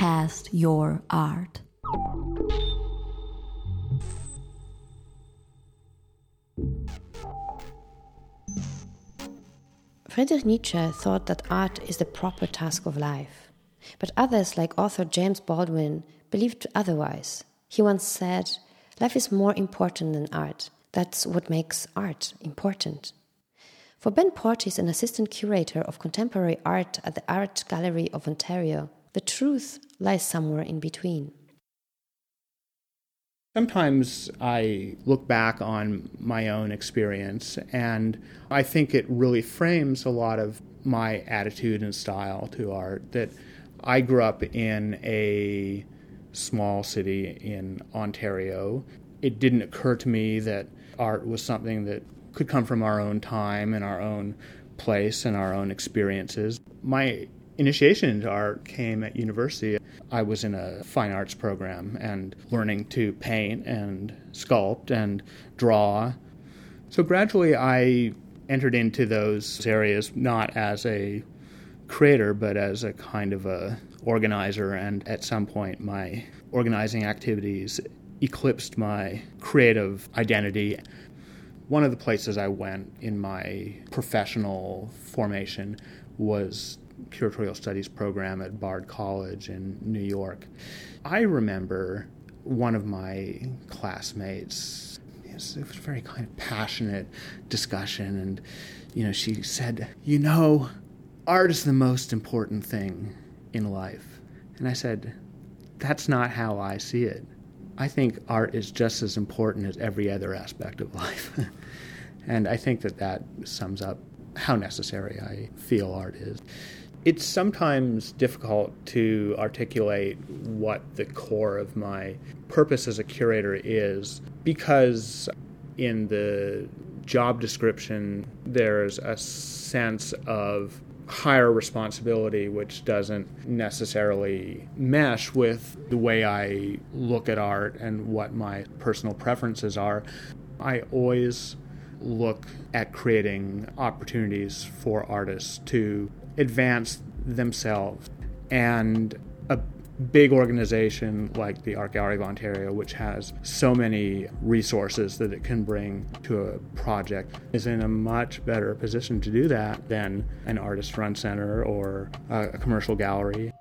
cast your art. Friedrich Nietzsche thought that art is the proper task of life. But others, like author James Baldwin, believed otherwise. He once said, Life is more important than art. That's what makes art important. For Ben Portis, an assistant curator of contemporary art at the Art Gallery of Ontario, the truth lies somewhere in between. Sometimes I look back on my own experience, and I think it really frames a lot of my attitude and style to art. That I grew up in a small city in Ontario. It didn't occur to me that art was something that could come from our own time and our own place and our own experiences. My initiation into art came at university. I was in a fine arts program and learning to paint and sculpt and draw. So gradually I entered into those areas not as a creator but as a kind of a organizer and at some point my organizing activities eclipsed my creative identity. One of the places I went in my professional formation was curatorial studies program at Bard College in New York. I remember one of my classmates. It was, a very kind of passionate discussion, and you know, she said, "You know, art is the most important thing in life," and I said, "That's not how I see it. I think art is just as important as every other aspect of life." and I think that that sums up how necessary I feel art is. It's sometimes difficult to articulate what the core of my purpose as a curator is because in the job description there's a sense of higher responsibility which doesn't necessarily mesh with the way I look at art and what my personal preferences are. I always look at creating opportunities for artists to advance themselves. And a big organization like the Art Gallery of Ontario, which has so many resources that it can bring to a project, is in a much better position to do that than an artist run center or a commercial gallery.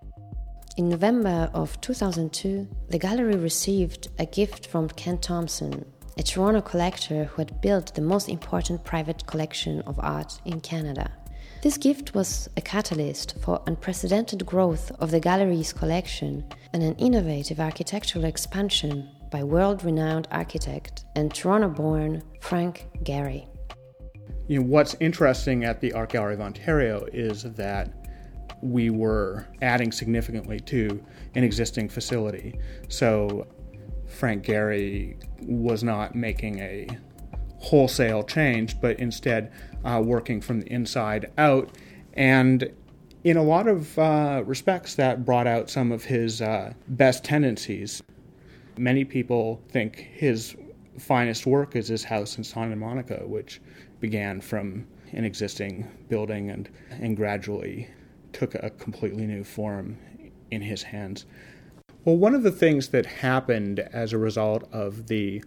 In November of 2002, the gallery received a gift from Ken Thomson, a Toronto collector who had built the most important private collection of art in Canada. This gift was a catalyst for unprecedented growth of the gallery's collection and an innovative architectural expansion by world renowned architect and Toronto born Frank Gehry. You know, what's interesting at the Art Gallery of Ontario is that we were adding significantly to an existing facility. So Frank Gehry was not making a wholesale change, but instead uh, working from the inside out. And in a lot of uh, respects, that brought out some of his uh, best tendencies. Many people think his finest work is his house in Santa Monica, which began from an existing building and, and gradually took a completely new form in his hands. Well, one of the things that happened as a result of the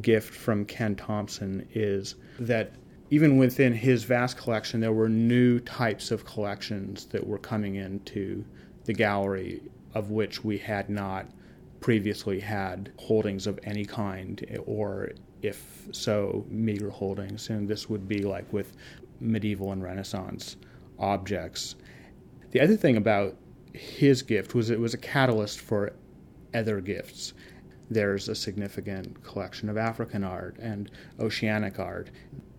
gift from Ken Thomson is that even within his vast collection, there were new types of collections that were coming into the gallery of which we had not previously had holdings of any kind, or if so, meager holdings. And this would be like with medieval and Renaissance objects. The other thing about his gift was it was a catalyst for other gifts there's a significant collection of African art and oceanic art.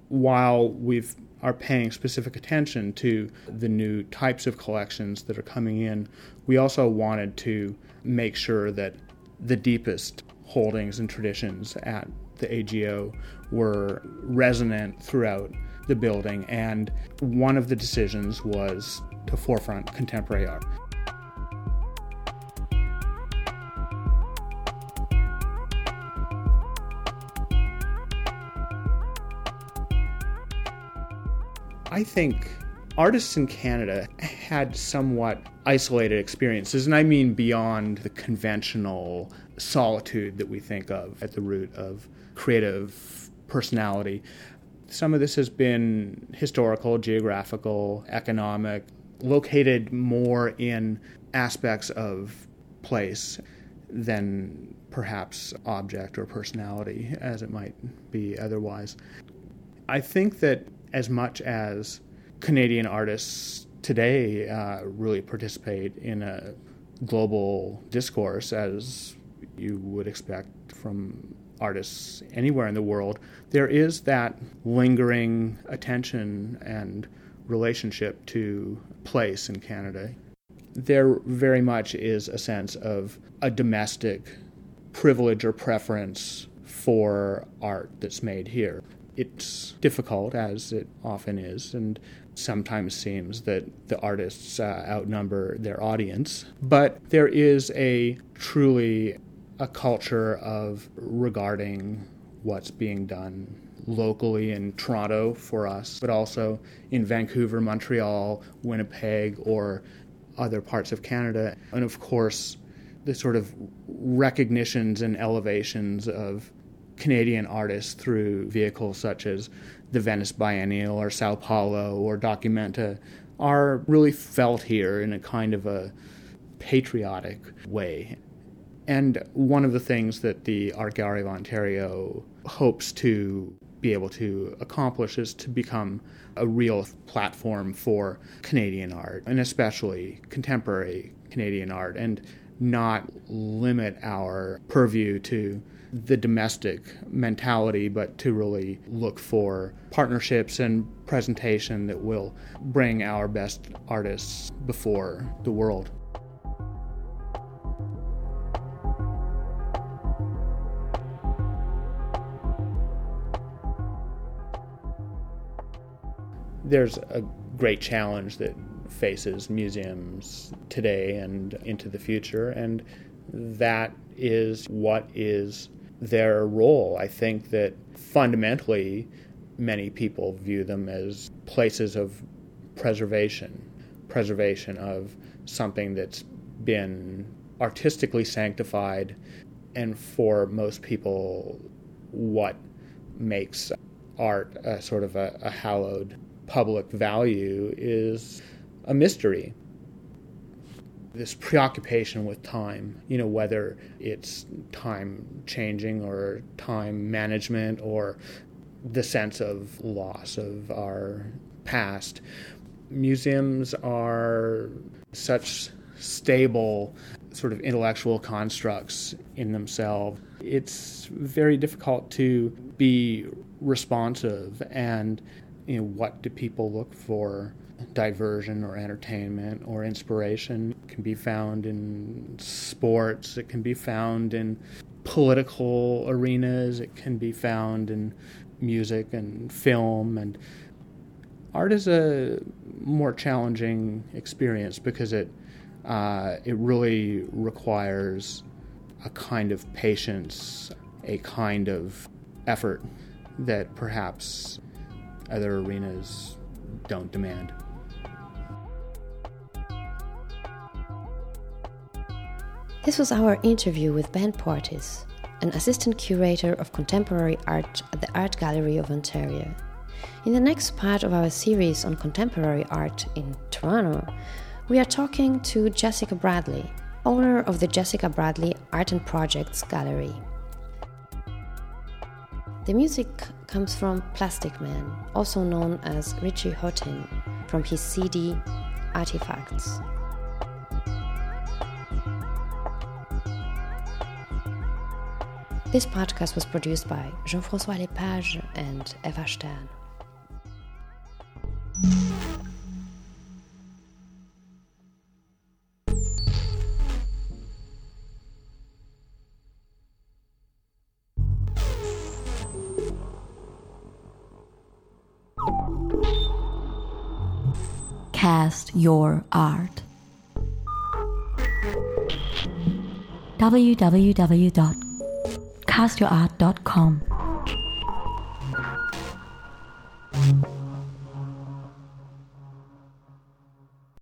While we are paying specific attention to the new types of collections that are coming in, we also wanted to make sure that the deepest holdings and traditions at the AGO were resonant throughout the building, and one of the decisions was to forefront contemporary art. I think artists in Canada had somewhat isolated experiences, and I mean beyond the conventional solitude that we think of at the root of creative personality. Some of this has been historical, geographical, economic, located more in aspects of place than perhaps object or personality as it might be otherwise. I think that as much as Canadian artists today uh, really participate in a global discourse as you would expect from artists anywhere in the world, there is that lingering attention and relationship to place in Canada. There very much is a sense of a domestic privilege or preference for art that's made here. It's difficult, as it often is, and sometimes seems that the artists uh, outnumber their audience. But there is a truly a culture of regarding what's being done locally in Toronto for us, but also in Vancouver, Montreal, Winnipeg, or other parts of Canada. And of course, the sort of recognitions and elevations of Canadian artists through vehicles such as the Venice Biennial or Sao Paulo or Documenta are really felt here in a kind of a patriotic way. And one of the things that the Art Gallery of Ontario hopes to be able to accomplish is to become a real platform for Canadian art, and especially contemporary Canadian art, and not limit our purview to the domestic mentality, but to really look for partnerships and presentation that will bring our best artists before the world. there's a great challenge that faces museums today and into the future, and that is what is their role. I think that fundamentally, many people view them as places of preservation, preservation of something that's been artistically sanctified, and for most people, what makes art a sort of a, a hallowed public value is a mystery. This preoccupation with time, you know, whether it's time changing or time management or the sense of loss of our past. Museums are such stable sort of intellectual constructs in themselves. It's very difficult to be responsive and you know, what do people look for? Diversion or entertainment or inspiration. It can be found in sports, it can be found in political arenas, it can be found in music and film. And art is a more challenging experience because it uh, it really requires a kind of patience, a kind of effort that perhaps other arenas don't demand. This was our interview with Ben Portis, an assistant curator of contemporary art at the Art Gallery of Ontario. In the next part of our series on contemporary art in Toronto, we are talking to Jessica Bradley, owner of the Jessica Bradley Art and Projects Gallery. The music comes from Plastikman, also known as Richie Hawtin, from his CD Artifakts. This podcast was produced by Jean Francois Lepage and Eva Stern. cast your art. www.castyourart.com